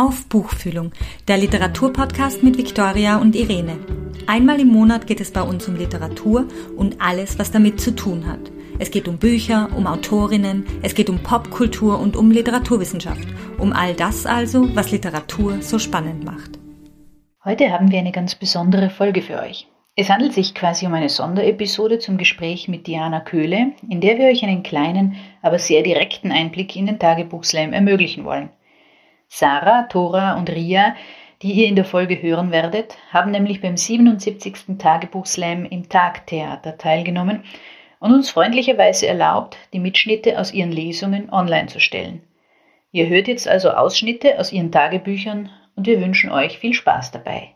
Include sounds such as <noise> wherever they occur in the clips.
auf Buchfühlung, der Literaturpodcast mit Viktoria und Irene. Einmal im Monat geht es bei uns um Literatur und alles, was damit zu tun hat. Es geht um Bücher, um Autorinnen, es geht um Popkultur und um Literaturwissenschaft. Um all das also, was Literatur so spannend macht. Heute haben wir eine ganz besondere Folge für euch. Es handelt sich quasi um eine Sonderepisode zum Gespräch mit Diana Köhle, in der wir euch einen kleinen, aber sehr direkten Einblick in den Tagebuchslam ermöglichen wollen. Sarah, Tora und Ria, die ihr in der Folge hören werdet, haben nämlich beim 77. Tagebuchslam im Tagtheater teilgenommen und uns freundlicherweise erlaubt, die Mitschnitte aus ihren Lesungen online zu stellen. Ihr hört jetzt also Ausschnitte aus ihren Tagebüchern und wir wünschen euch viel Spaß dabei.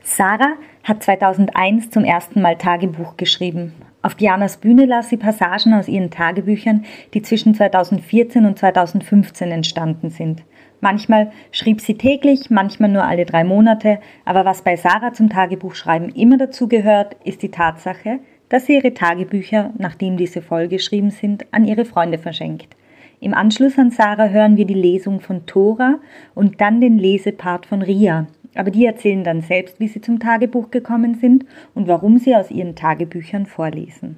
Sarah hat 2001 zum ersten Mal Tagebuch geschrieben. Auf Dianas Bühne las sie Passagen aus ihren Tagebüchern, die zwischen 2014 und 2015 entstanden sind. Manchmal schrieb sie täglich, manchmal nur alle drei Monate, aber was bei Sarah zum Tagebuchschreiben immer dazu gehört, ist die Tatsache, dass sie ihre Tagebücher, nachdem diese vollgeschrieben sind, an ihre Freunde verschenkt. Im Anschluss an Sarah hören wir die Lesung von Tora und dann den Lesepart von Ria. Aber die erzählen dann selbst, wie sie zum Tagebuch gekommen sind und warum sie aus ihren Tagebüchern vorlesen.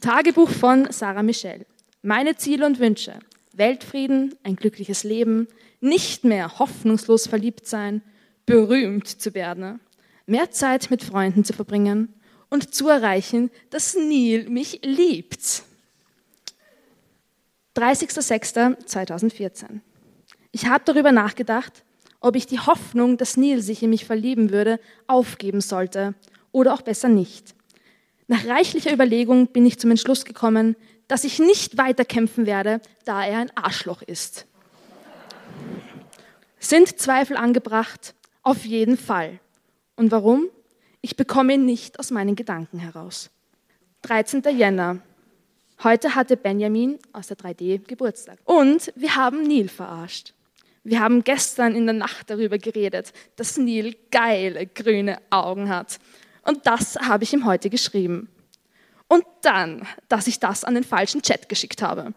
Tagebuch von Sarah Michelle. Meine Ziele und Wünsche. Weltfrieden, ein glückliches Leben, nicht mehr hoffnungslos verliebt sein, berühmt zu werden, mehr Zeit mit Freunden zu verbringen und zu erreichen, dass Neil mich liebt. 30.06.2014. Ich habe darüber nachgedacht, ob ich die Hoffnung, dass Neil sich in mich verlieben würde, aufgeben sollte oder auch besser nicht. Nach reichlicher Überlegung bin ich zum Entschluss gekommen, dass ich nicht weiterkämpfen werde, da er ein Arschloch ist. Sind Zweifel angebracht? Auf jeden Fall. Und warum? Ich bekomme ihn nicht aus meinen Gedanken heraus. 13. Jänner. Heute hatte Benjamin aus der 3D Geburtstag. Und wir haben Neil verarscht. Wir haben gestern in der Nacht darüber geredet, dass Neil geile grüne Augen hat. Und das habe ich ihm heute geschrieben. Und dann, dass ich das an den falschen Chat geschickt habe.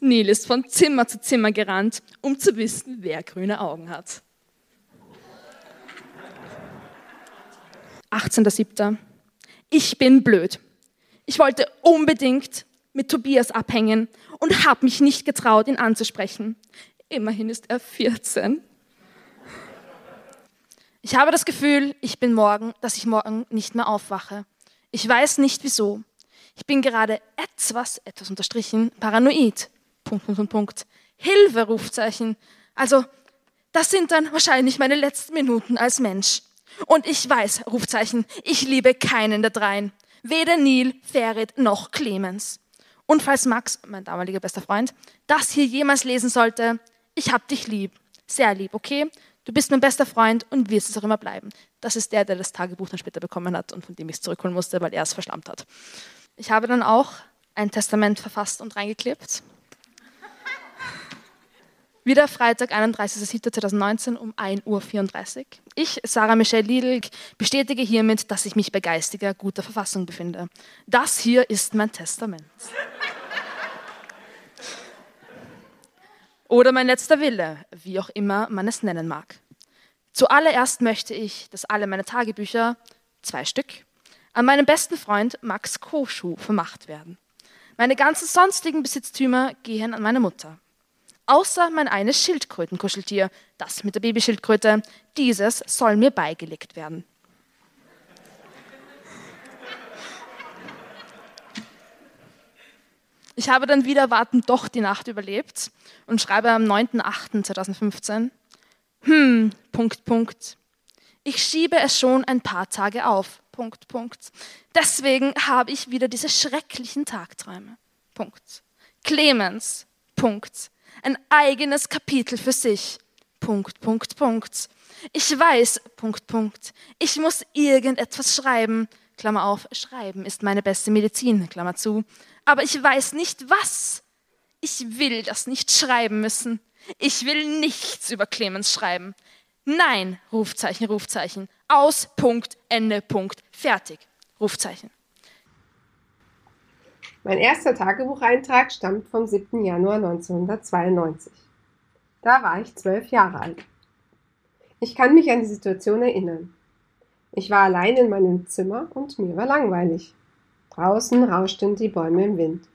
Neil ist von Zimmer zu Zimmer gerannt, um zu wissen, wer grüne Augen hat. 18.07. Ich bin blöd. Ich wollte unbedingt mit Tobias abhängen und habe mich nicht getraut, ihn anzusprechen. Immerhin ist er 14. Ich habe das Gefühl, ich bin morgen, dass ich morgen nicht mehr aufwache. Ich weiß nicht wieso. Ich bin gerade etwas, etwas unterstrichen, paranoid. Punkt, Punkt, Punkt. Hilfe, Rufzeichen. Also, das sind dann wahrscheinlich meine letzten Minuten als Mensch. Und ich weiß, Rufzeichen, ich liebe keinen der dreien. Weder Neil, Ferit noch Clemens. Und falls Max, mein damaliger bester Freund, das hier jemals lesen sollte, ich hab dich lieb. Sehr lieb, okay? Du bist mein bester Freund und wirst es auch immer bleiben. Das ist der, der das Tagebuch dann später bekommen hat und von dem ich es zurückholen musste, weil er es verschlammt hat. Ich habe dann auch ein Testament verfasst und reingeklebt. Wieder Freitag, 31.07.2019 um 1.34 Uhr. Ich, Sarah Michelle Lidl, bestätige hiermit, dass ich mich bei geistiger, guter Verfassung befinde. Das hier ist mein Testament. Oder mein letzter Wille, wie auch immer man es nennen mag. Zuallererst möchte ich, dass alle meine Tagebücher, zwei Stück, an meinen besten Freund Max Koschuh vermacht werden. Meine ganzen sonstigen Besitztümer gehen an meine Mutter außer mein eines Schildkrötenkuscheltier, das mit der Babyschildkröte. Dieses soll mir beigelegt werden. Ich habe dann wieder wartend doch die Nacht überlebt und schreibe am 9.8.2015, hm, Punkt, Punkt. Ich schiebe es schon ein paar Tage auf, Punkt, Punkt. Deswegen habe ich wieder diese schrecklichen Tagträume, Punkt. Clemens, Punkt ein eigenes Kapitel für sich. Punkt, Punkt, Punkt. Ich weiß, Punkt, Punkt. Ich muss irgendetwas schreiben. Klammer auf, schreiben ist meine beste Medizin, Klammer zu. Aber ich weiß nicht was. Ich will das nicht schreiben müssen. Ich will nichts über Clemens schreiben. Nein, Rufzeichen, Rufzeichen. Aus, Punkt, Ende, Punkt, fertig. Rufzeichen. Mein erster Tagebucheintrag stammt vom 7. Januar 1992. Da war ich zwölf Jahre alt. Ich kann mich an die Situation erinnern. Ich war allein in meinem Zimmer und mir war langweilig. Draußen rauschten die Bäume im Wind.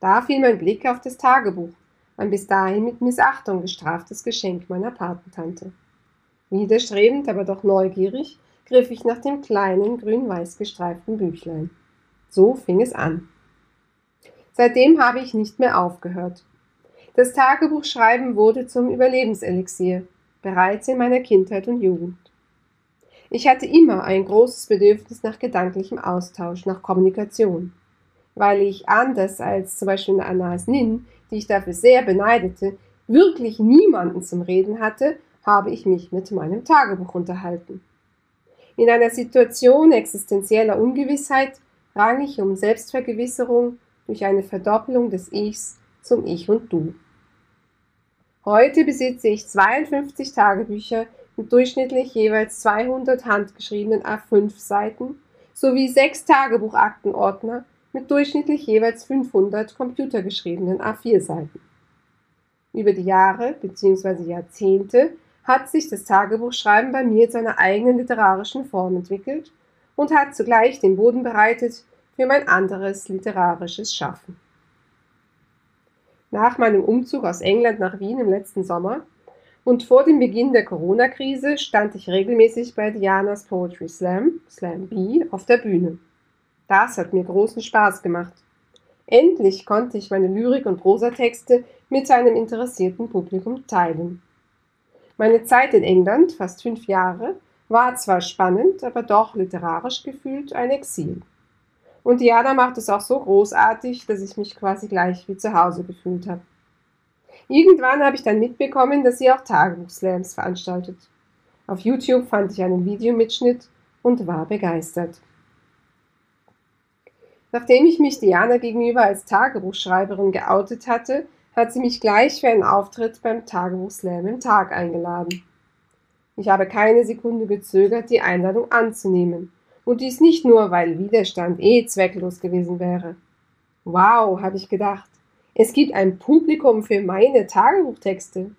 Da fiel mein Blick auf das Tagebuch, ein bis dahin mit Missachtung gestraftes Geschenk meiner Patentante. Widerstrebend, aber doch neugierig, griff ich nach dem kleinen, grün-weiß gestreiften Büchlein. So fing es an. Seitdem habe ich nicht mehr aufgehört. Das Tagebuchschreiben wurde zum Überlebenselixier, bereits in meiner Kindheit und Jugend. Ich hatte immer ein großes Bedürfnis nach gedanklichem Austausch, nach Kommunikation. Weil ich anders als zum Beispiel Anas Nin, die ich dafür sehr beneidete, wirklich niemanden zum Reden hatte, habe ich mich mit meinem Tagebuch unterhalten. In einer Situation existenzieller Ungewissheit rang ich um Selbstvergewisserung durch eine Verdoppelung des Ichs zum Ich und Du. Heute besitze ich 52 Tagebücher mit durchschnittlich jeweils 200 handgeschriebenen A5-Seiten sowie sechs Tagebuchaktenordner mit durchschnittlich jeweils 500 computergeschriebenen A4-Seiten. Über die Jahre bzw. Jahrzehnte hat sich das Tagebuchschreiben bei mir zu einer eigenen literarischen Form entwickelt und hat zugleich den Boden bereitet für mein anderes literarisches Schaffen. Nach meinem Umzug aus England nach Wien im letzten Sommer und vor dem Beginn der Corona-Krise stand ich regelmäßig bei Dianas Poetry Slam, Slam B, auf der Bühne. Das hat mir großen Spaß gemacht. Endlich konnte ich meine Lyrik- und Prosatexte mit einem interessierten Publikum teilen. Meine Zeit in England, fast fünf Jahre, war zwar spannend, aber doch literarisch gefühlt ein Exil. Und Diana macht es auch so großartig, dass ich mich quasi gleich wie zu Hause gefühlt habe. Irgendwann habe ich dann mitbekommen, dass sie auch Tagebuchslams veranstaltet. Auf YouTube fand ich einen Videomitschnitt und war begeistert. Nachdem ich mich Diana gegenüber als Tagebuchschreiberin geoutet hatte, hat sie mich gleich für einen Auftritt beim Tagebuchslam im Tag eingeladen. Ich habe keine Sekunde gezögert, die Einladung anzunehmen. Und dies nicht nur, weil Widerstand eh zwecklos gewesen wäre. Wow, habe ich gedacht. Es gibt ein Publikum für meine Tagebuchtexte.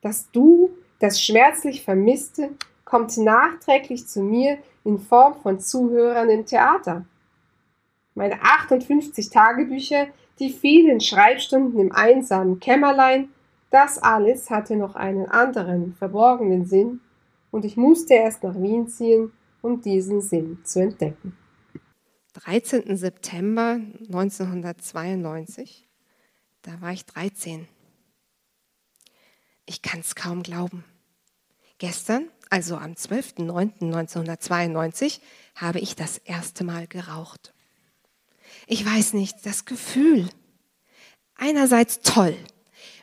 Das Du, das schmerzlich Vermisste, kommt nachträglich zu mir in Form von Zuhörern im Theater. Meine 58 Tagebücher die vielen Schreibstunden im einsamen Kämmerlein, das alles hatte noch einen anderen, verborgenen Sinn, und ich musste erst nach Wien ziehen, um diesen Sinn zu entdecken. 13. September 1992, da war ich 13. Ich kann es kaum glauben. Gestern, also am 12.09.1992, habe ich das erste Mal geraucht ich weiß nicht, das Gefühl. Einerseits toll,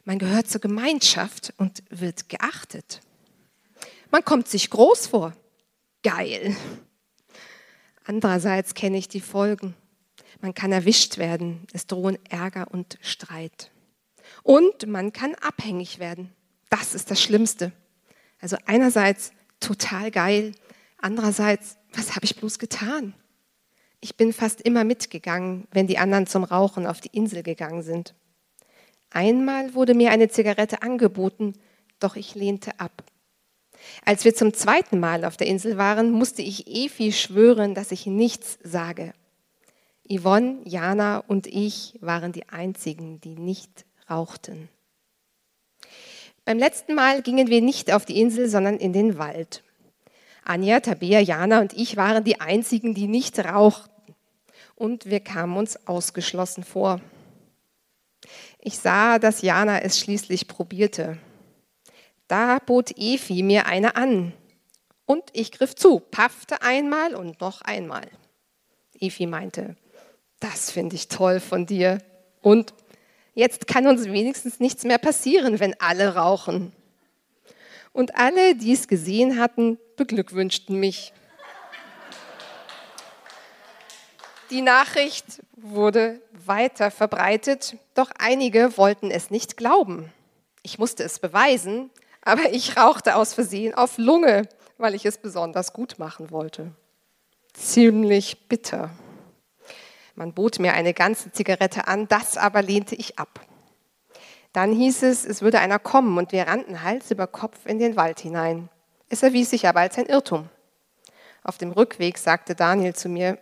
man gehört zur Gemeinschaft und wird geachtet. Man kommt sich groß vor. Geil. Andererseits kenne ich die Folgen. Man kann erwischt werden, es drohen Ärger und Streit. Und man kann abhängig werden. Das ist das Schlimmste. Also einerseits total geil, andererseits, was habe ich bloß getan? Ich bin fast immer mitgegangen, wenn die anderen zum Rauchen auf die Insel gegangen sind. Einmal wurde mir eine Zigarette angeboten, doch ich lehnte ab. Als wir zum zweiten Mal auf der Insel waren, musste ich Efi schwören, dass ich nichts sage. Yvonne, Jana und ich waren die einzigen, die nicht rauchten. Beim letzten Mal gingen wir nicht auf die Insel, sondern in den Wald. Anja, Tabea, Jana und ich waren die einzigen, die nicht rauchten und wir kamen uns ausgeschlossen vor. Ich sah, dass Jana es schließlich probierte. Da bot Efi mir eine an und ich griff zu, paffte einmal und noch einmal. Efi meinte, das finde ich toll von dir und jetzt kann uns wenigstens nichts mehr passieren, wenn alle rauchen. Und alle, die es gesehen hatten, beglückwünschten mich. Die Nachricht wurde weiter verbreitet, doch einige wollten es nicht glauben. Ich musste es beweisen, aber ich rauchte aus Versehen auf Lunge, weil ich es besonders gut machen wollte. Ziemlich bitter. Man bot mir eine ganze Zigarette an, das aber lehnte ich ab. Dann hieß es, es würde einer kommen und wir rannten Hals über Kopf in den Wald hinein. Es erwies sich aber als ein Irrtum. Auf dem Rückweg sagte Daniel zu mir,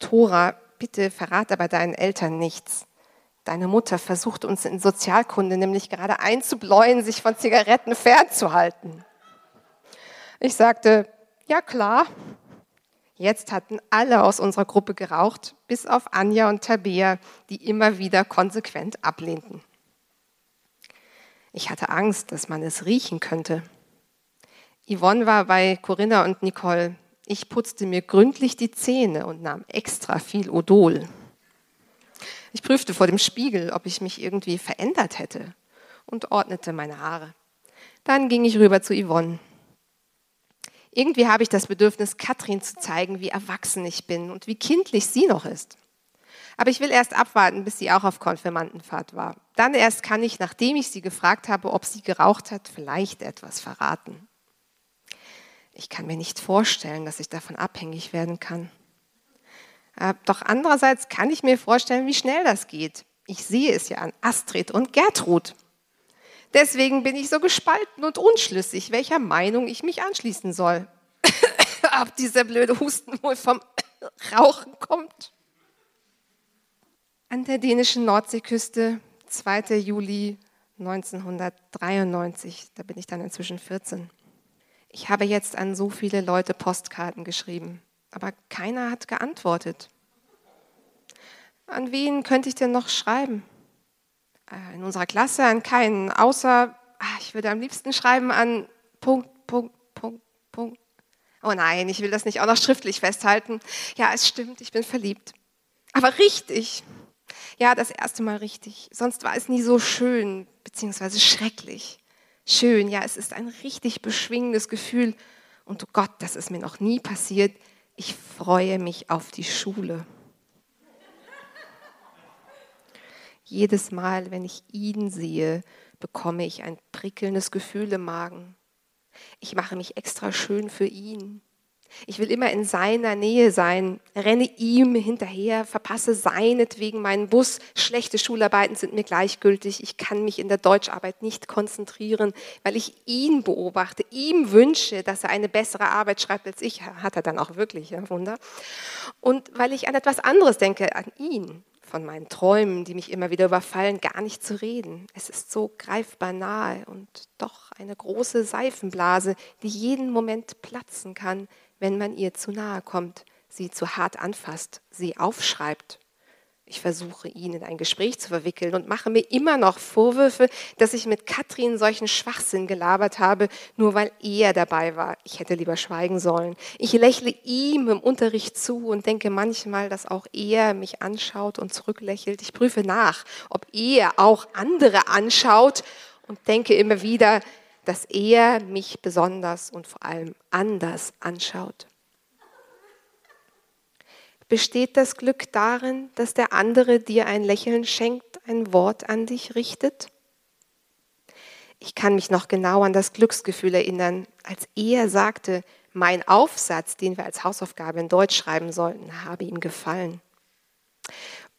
Tora, bitte verrat aber deinen Eltern nichts. Deine Mutter versucht uns in Sozialkunde nämlich gerade einzubläuen, sich von Zigaretten fernzuhalten. Ich sagte, ja klar. Jetzt hatten alle aus unserer Gruppe geraucht, bis auf Anja und Tabea, die immer wieder konsequent ablehnten. Ich hatte Angst, dass man es riechen könnte. Yvonne war bei Corinna und Nicole. Ich putzte mir gründlich die Zähne und nahm extra viel Odol. Ich prüfte vor dem Spiegel, ob ich mich irgendwie verändert hätte und ordnete meine Haare. Dann ging ich rüber zu Yvonne. Irgendwie habe ich das Bedürfnis, Katrin zu zeigen, wie erwachsen ich bin und wie kindlich sie noch ist. Aber ich will erst abwarten, bis sie auch auf Konfirmandenfahrt war. Dann erst kann ich, nachdem ich sie gefragt habe, ob sie geraucht hat, vielleicht etwas verraten. Ich kann mir nicht vorstellen, dass ich davon abhängig werden kann. Äh, doch andererseits kann ich mir vorstellen, wie schnell das geht. Ich sehe es ja an Astrid und Gertrud. Deswegen bin ich so gespalten und unschlüssig, welcher Meinung ich mich anschließen soll. <coughs> Ob dieser blöde Husten wohl vom <coughs> Rauchen kommt. An der dänischen Nordseeküste, 2. Juli 1993, da bin ich dann inzwischen 14. Ich habe jetzt an so viele Leute Postkarten geschrieben aber keiner hat geantwortet. An wen könnte ich denn noch schreiben? Äh, in unserer Klasse an keinen, außer ah, ich würde am liebsten schreiben an Punkt, Punkt, Punkt, Punkt. Oh nein, ich will das nicht auch noch schriftlich festhalten. Ja, es stimmt, ich bin verliebt. Aber richtig. Ja, das erste Mal richtig. Sonst war es nie so schön, beziehungsweise schrecklich. Schön, ja, es ist ein richtig beschwingendes Gefühl. Und oh Gott, das ist mir noch nie passiert ich freue mich auf die Schule. Jedes Mal, wenn ich ihn sehe, bekomme ich ein prickelndes Gefühl im Magen. Ich mache mich extra schön für ihn. Ich will immer in seiner Nähe sein, renne ihm hinterher, verpasse seinetwegen meinen Bus. Schlechte Schularbeiten sind mir gleichgültig. Ich kann mich in der Deutscharbeit nicht konzentrieren, weil ich ihn beobachte, ihm wünsche, dass er eine bessere Arbeit schreibt als ich. Hat er dann auch wirklich, ja, Wunder. Und weil ich an etwas anderes denke, an ihn, von meinen Träumen, die mich immer wieder überfallen, gar nicht zu reden. Es ist so greifbar nahe und doch eine große Seifenblase, die jeden Moment platzen kann, wenn man ihr zu nahe kommt, sie zu hart anfasst, sie aufschreibt. Ich versuche, ihn in ein Gespräch zu verwickeln und mache mir immer noch Vorwürfe, dass ich mit Katrin solchen Schwachsinn gelabert habe, nur weil er dabei war. Ich hätte lieber schweigen sollen. Ich lächle ihm im Unterricht zu und denke manchmal, dass auch er mich anschaut und zurücklächelt. Ich prüfe nach, ob er auch andere anschaut und denke immer wieder, dass er mich besonders und vor allem anders anschaut? Besteht das Glück darin, dass der andere dir ein Lächeln schenkt, ein Wort an dich richtet? Ich kann mich noch genau an das Glücksgefühl erinnern, als er sagte, mein Aufsatz, den wir als Hausaufgabe in Deutsch schreiben sollten, habe ihm gefallen.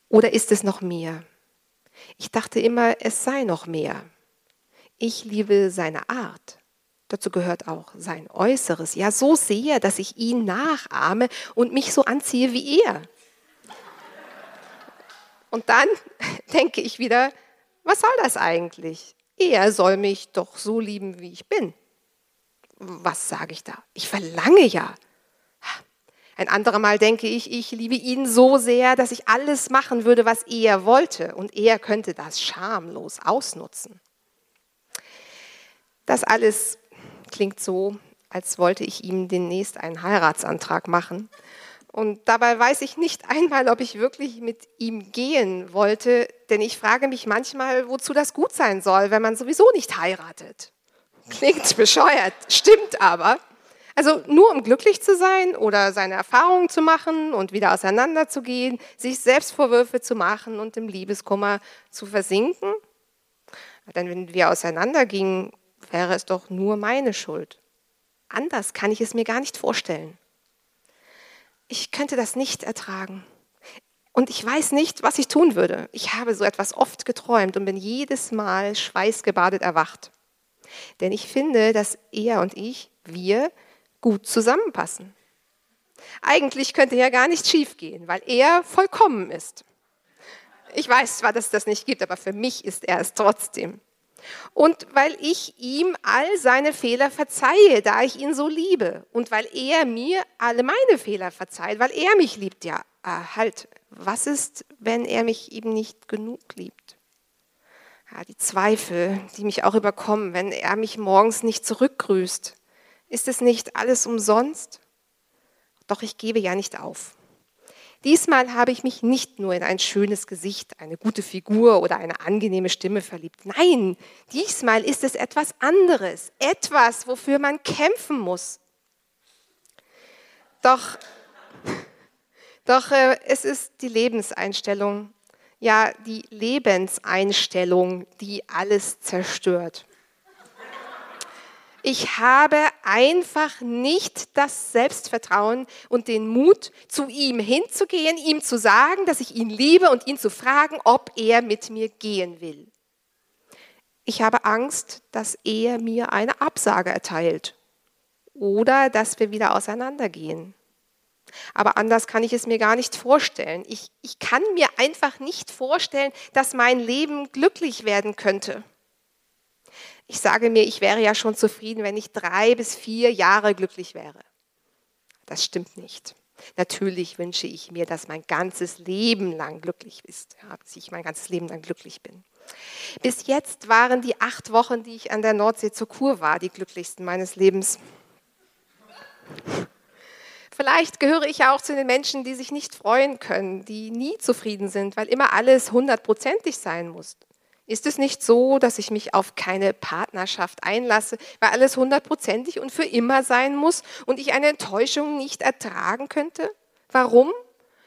Oder ist es noch mehr? Ich dachte immer, es sei noch mehr. Ich liebe seine Art. Dazu gehört auch sein Äußeres. Ja, so sehr, dass ich ihn nachahme und mich so anziehe wie er. Und dann <laughs> denke ich wieder, was soll das eigentlich? Er soll mich doch so lieben, wie ich bin. Was sage ich da? Ich verlange ja. Ein anderer Mal denke ich, ich liebe ihn so sehr, dass ich alles machen würde, was er wollte. Und er könnte das schamlos ausnutzen. Das alles klingt so, als wollte ich ihm demnächst einen Heiratsantrag machen. Und dabei weiß ich nicht <laughs> einmal, ob ich wirklich mit ihm gehen wollte, denn ich frage mich manchmal, wozu das gut sein soll, wenn man sowieso nicht heiratet. Klingt <laughs> bescheuert, stimmt aber. Also nur um glücklich zu sein oder seine Erfahrungen zu machen und wieder auseinanderzugehen, sich Selbstvorwürfe zu machen und im Liebeskummer zu versinken. Denn wenn wir auseinandergingen, wäre es doch nur meine Schuld. Anders kann ich es mir gar nicht vorstellen. Ich könnte das nicht ertragen. Und ich weiß nicht, was ich tun würde. Ich habe so etwas oft geträumt und bin jedes Mal schweißgebadet erwacht. Denn ich finde, dass er und ich, wir, gut zusammenpassen. Eigentlich könnte ja gar nichts schiefgehen, weil er vollkommen ist. Ich weiß zwar, dass es das nicht gibt, aber für mich ist er es trotzdem. Und weil ich ihm all seine Fehler verzeihe, da ich ihn so liebe. Und weil er mir alle meine Fehler verzeiht, weil er mich liebt. Ja, ah, halt, was ist, wenn er mich eben nicht genug liebt? Ja, die Zweifel, die mich auch überkommen, wenn er mich morgens nicht zurückgrüßt. Ist es nicht alles umsonst? Doch ich gebe ja nicht auf. Diesmal habe ich mich nicht nur in ein schönes Gesicht, eine gute Figur oder eine angenehme Stimme verliebt. Nein, diesmal ist es etwas anderes, etwas, wofür man kämpfen muss. Doch, <laughs> doch äh, es ist die Lebenseinstellung, ja die Lebenseinstellung, die alles zerstört. Ich habe einfach nicht das Selbstvertrauen und den Mut, zu ihm hinzugehen, ihm zu sagen, dass ich ihn liebe und ihn zu fragen, ob er mit mir gehen will. Ich habe Angst, dass er mir eine Absage erteilt oder dass wir wieder auseinandergehen. Aber anders kann ich es mir gar nicht vorstellen. Ich, ich kann mir einfach nicht vorstellen, dass mein Leben glücklich werden könnte. Ich sage mir, ich wäre ja schon zufrieden, wenn ich drei bis vier Jahre glücklich wäre. Das stimmt nicht. Natürlich wünsche ich mir, dass mein ganzes Leben lang glücklich ist, dass ich mein ganzes Leben lang glücklich bin. Bis jetzt waren die acht Wochen, die ich an der Nordsee zur Kur war, die glücklichsten meines Lebens. Vielleicht gehöre ich ja auch zu den Menschen, die sich nicht freuen können, die nie zufrieden sind, weil immer alles hundertprozentig sein muss. Ist es nicht so, dass ich mich auf keine Partnerschaft einlasse, weil alles hundertprozentig und für immer sein muss und ich eine Enttäuschung nicht ertragen könnte? Warum?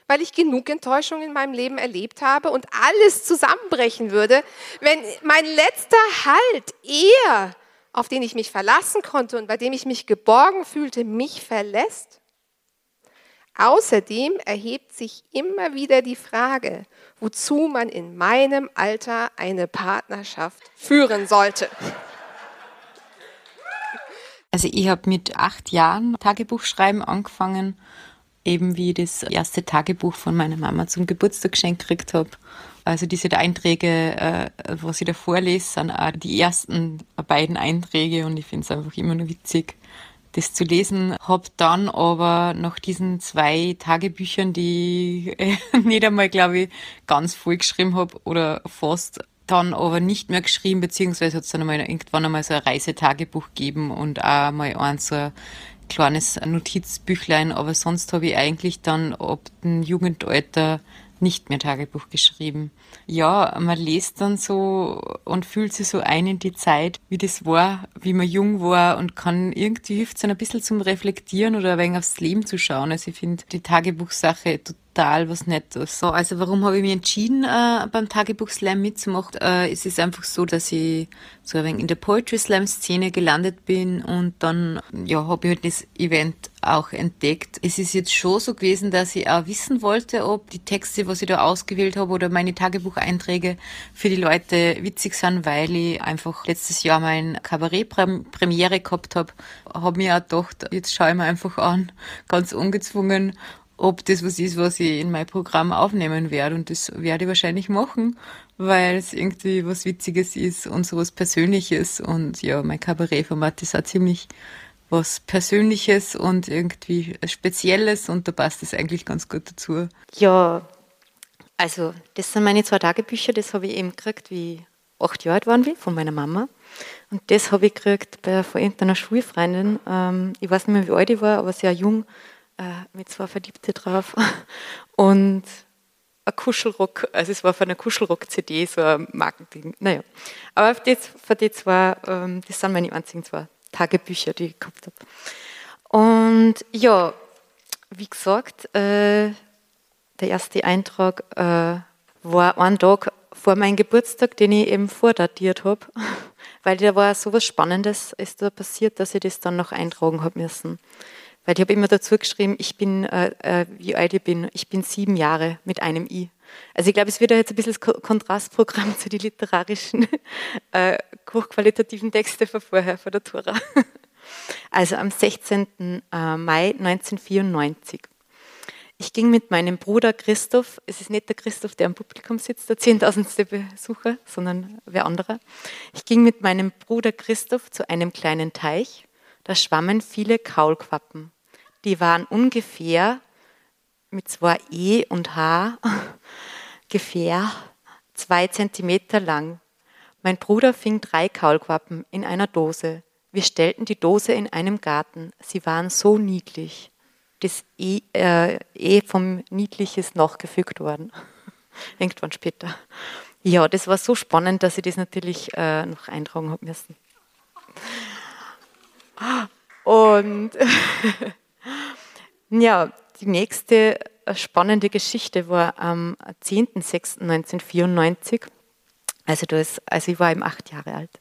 Weil ich genug Enttäuschung in meinem Leben erlebt habe und alles zusammenbrechen würde, wenn mein letzter Halt, er, auf den ich mich verlassen konnte und bei dem ich mich geborgen fühlte, mich verlässt? Außerdem erhebt sich immer wieder die Frage, wozu man in meinem Alter eine Partnerschaft führen sollte. Also ich habe mit acht Jahren Tagebuchschreiben angefangen, eben wie ich das erste Tagebuch von meiner Mama zum Geburtstag geschenkt gekriegt habe. Also diese Einträge, äh, was ich da vorlese, sind auch die ersten beiden Einträge und ich finde es einfach immer nur witzig, das zu lesen. Habe dann aber nach diesen zwei Tagebüchern, die ich <laughs> nicht einmal, glaube ich, ganz voll geschrieben habe oder fast, dann aber nicht mehr geschrieben, beziehungsweise hat es dann einmal irgendwann einmal so ein Reisetagebuch gegeben und auch mal eins so ein kleines Notizbüchlein, aber sonst habe ich eigentlich dann ab dem Jugendalter nicht mehr Tagebuch geschrieben. Ja, man liest dann so und fühlt sich so ein in die Zeit, wie das war, wie man jung war und kann irgendwie hilft es ein bisschen zum Reflektieren oder ein wenig aufs Leben zu schauen. Also ich finde die Tagebuchsache total was Nettes. So, also warum habe ich mich entschieden, äh, beim Tagebuch Slam mitzumachen? Äh, es ist einfach so, dass ich so ein wenig in der Poetry Slam Szene gelandet bin und dann, ja, habe ich halt das Event auch entdeckt. Es ist jetzt schon so gewesen, dass ich auch wissen wollte, ob die Texte, was ich da ausgewählt habe oder meine Tagebucheinträge für die Leute witzig sind, weil ich einfach letztes Jahr mein Kabarett-Premiere gehabt habe. Habe mir auch gedacht, jetzt schaue ich mir einfach an, ganz ungezwungen, ob das was ist, was ich in mein Programm aufnehmen werde. Und das werde ich wahrscheinlich machen, weil es irgendwie was Witziges ist und so was Persönliches. Und ja, mein Kabarettformat ist auch ziemlich was Persönliches und irgendwie Spezielles und da passt es eigentlich ganz gut dazu. Ja, also das sind meine zwei Tagebücher, das habe ich eben gekriegt, wie acht Jahre alt waren wie, von meiner Mama. Und das habe ich gekriegt bei von irgendeiner Schulfreundin. Ähm, ich weiß nicht mehr, wie alt ich war, aber sehr jung äh, mit zwei Verliebte drauf <laughs> und ein Kuschelrock, also es war von einer Kuschelrock-CD, so ein Markending. Naja, aber für die, für die zwei, ähm, das sind meine einzigen zwei Tagebücher, die ich gehabt habe. Und ja, wie gesagt, äh, der erste Eintrag äh, war ein Tag vor meinem Geburtstag, den ich eben vordatiert habe, <laughs> weil da war so was Spannendes ist da passiert, dass ich das dann noch eintragen habe müssen. Weil ich habe immer dazu geschrieben, ich bin, äh, äh, wie alt ich bin, ich bin sieben Jahre mit einem I. Also ich glaube, es wird jetzt ein bisschen das Kontrastprogramm <laughs> zu den literarischen, <laughs> äh, hochqualitativen Texten von vorher, von der Tora. <laughs> Also am 16. Äh, Mai 1994. Ich ging mit meinem Bruder Christoph, es ist nicht der Christoph, der am Publikum sitzt, der zehntausendste Besucher, sondern wer anderer. Ich ging mit meinem Bruder Christoph zu einem kleinen Teich, da schwammen viele Kaulquappen. Die waren ungefähr mit zwei E und H, <laughs> ungefähr zwei Zentimeter lang. Mein Bruder fing drei Kaulquappen in einer Dose. Wir stellten die Dose in einem Garten. Sie waren so niedlich. Das E, äh, e vom Niedliches nachgefügt worden. <laughs> Irgendwann später. Ja, das war so spannend, dass ich das natürlich äh, noch eintragen habe müssen. Und <laughs> ja, die nächste spannende Geschichte war am 10.06.1994. Also, also ich war eben acht Jahre alt.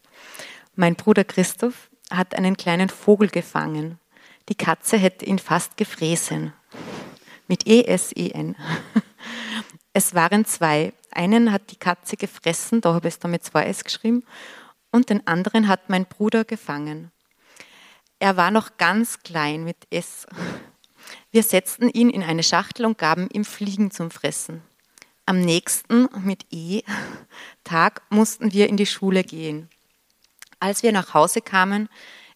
Mein Bruder Christoph hat einen kleinen Vogel gefangen. Die Katze hätte ihn fast gefräßen. Mit E-S-E-N. <laughs> Es waren zwei. Einen hat die Katze gefressen, da habe ich es dann mit zwei S geschrieben, und den anderen hat mein Bruder gefangen. Er war noch ganz klein mit S. Wir setzten ihn in eine Schachtel und gaben ihm Fliegen zum Fressen. Am nächsten, mit E, Tag mussten wir in die Schule gehen. Als wir nach Hause kamen,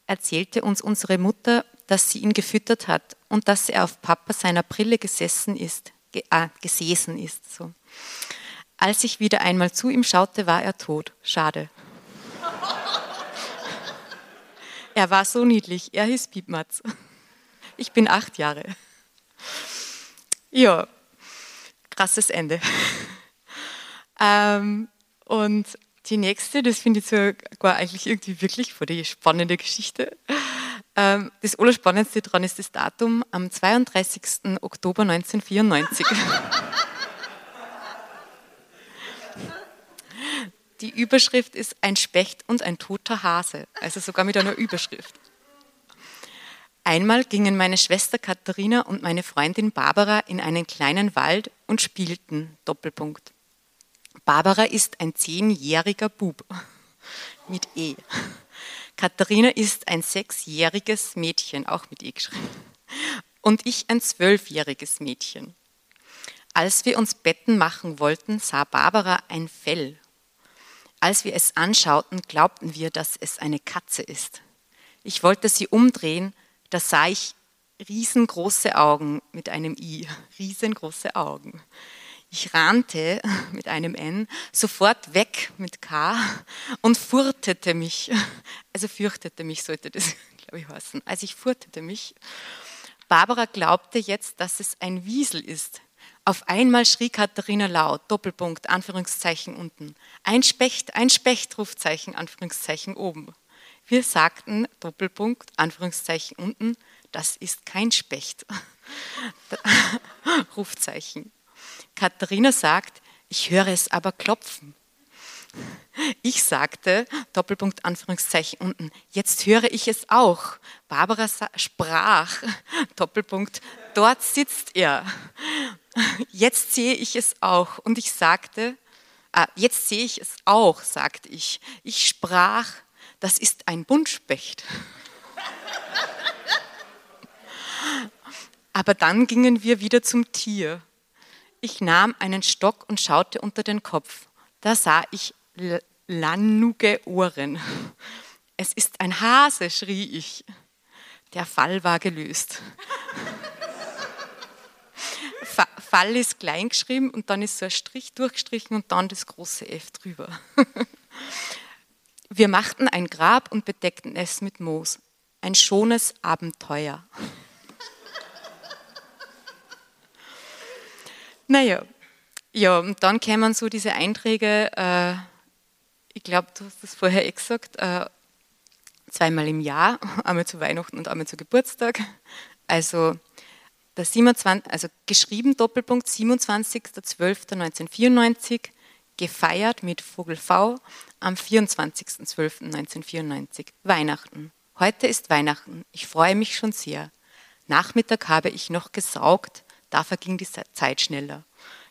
erzählte uns unsere Mutter, dass sie ihn gefüttert hat und dass er auf Papa seiner Brille gesessen ist, ge ah, gesessen ist. So. Als ich wieder einmal zu ihm schaute, war er tot. Schade. Er war so niedlich. Er hieß Piepmatz. Ich bin acht Jahre. Ja, krasses Ende. Ähm, und die nächste, das finde ich sogar eigentlich irgendwie wirklich vor die spannende Geschichte. Ähm, das Allerspannendste daran ist das Datum am 32. Oktober 1994. <laughs> Die Überschrift ist ein Specht und ein toter Hase, also sogar mit einer Überschrift. Einmal gingen meine Schwester Katharina und meine Freundin Barbara in einen kleinen Wald und spielten. Doppelpunkt. Barbara ist ein zehnjähriger Bub <laughs> mit E. Katharina ist ein sechsjähriges Mädchen, auch mit E geschrieben. Und ich ein zwölfjähriges Mädchen. Als wir uns Betten machen wollten, sah Barbara ein Fell. Als wir es anschauten, glaubten wir, dass es eine Katze ist. Ich wollte sie umdrehen, da sah ich riesengroße Augen mit einem I, <laughs> riesengroße Augen. Ich rannte <laughs> mit einem N sofort weg mit K <laughs> und furtete mich. Also fürchtete mich sollte das, glaube ich, heißen. Also ich furtete mich. Barbara glaubte jetzt, dass es ein Wiesel ist. Auf einmal schrie Katharina laut, Doppelpunkt, Anführungszeichen unten. Ein Specht, ein Specht, Rufzeichen, Anführungszeichen oben. Wir sagten, Doppelpunkt, Anführungszeichen unten, das ist kein Specht. <laughs> Rufzeichen. Katharina sagt, ich höre es aber klopfen. Ich sagte, Doppelpunkt Anführungszeichen unten, jetzt höre ich es auch. Barbara sprach, Doppelpunkt, dort sitzt er. Jetzt sehe ich es auch. Und ich sagte, ah, jetzt sehe ich es auch, sagte ich. Ich sprach, das ist ein Buntspecht. Aber dann gingen wir wieder zum Tier. Ich nahm einen Stock und schaute unter den Kopf. Da sah ich lannuge Ohren. Es ist ein Hase, schrie ich. Der Fall war gelöst. Fall ist klein geschrieben und dann ist so ein Strich durchgestrichen und dann das große F drüber. <laughs> Wir machten ein Grab und bedeckten es mit Moos. Ein schones Abenteuer. <laughs> Naja, ja, und dann kämen so diese Einträge, äh, ich glaube, du hast das vorher eh gesagt, äh, zweimal im Jahr, <laughs> einmal zu Weihnachten und einmal zu Geburtstag. Also, der 27, also geschrieben Doppelpunkt 27.12.1994, gefeiert mit Vogel V am 24.12.1994, Weihnachten. Heute ist Weihnachten, ich freue mich schon sehr. Nachmittag habe ich noch gesaugt, da verging die Zeit schneller.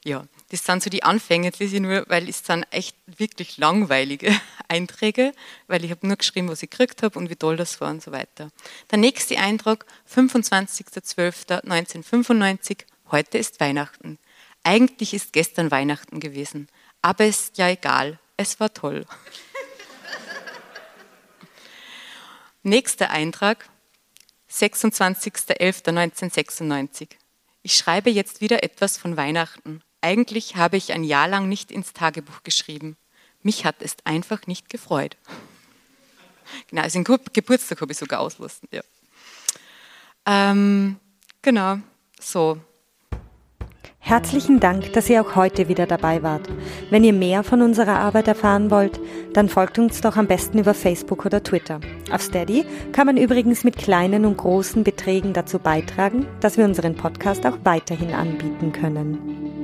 Ja, das sind so die Anfänge, jetzt lese ich nur, weil es sind echt wirklich langweilige <laughs> Einträge, weil ich habe nur geschrieben, was ich gekriegt habe und wie toll das war und so weiter. Der nächste Eintrag, 25.12.1995, heute ist Weihnachten. Eigentlich ist gestern Weihnachten gewesen, aber ist ja egal, es war toll. <laughs> Nächster Eintrag, 26.11.1996. Ich schreibe jetzt wieder etwas von Weihnachten. Eigentlich habe ich ein Jahr lang nicht ins Tagebuch geschrieben. Mich hat es einfach nicht gefreut. <laughs> Genau, also den Geburtstag habe ich sogar auslassen. Ja. Ähm, genau, so. Herzlichen Dank, dass ihr auch heute wieder dabei wart. Wenn ihr mehr von unserer Arbeit erfahren wollt, dann folgt uns doch am besten über Facebook oder Twitter. Auf Steady kann man übrigens mit kleinen und großen Beträgen dazu beitragen, dass wir unseren Podcast auch weiterhin anbieten können.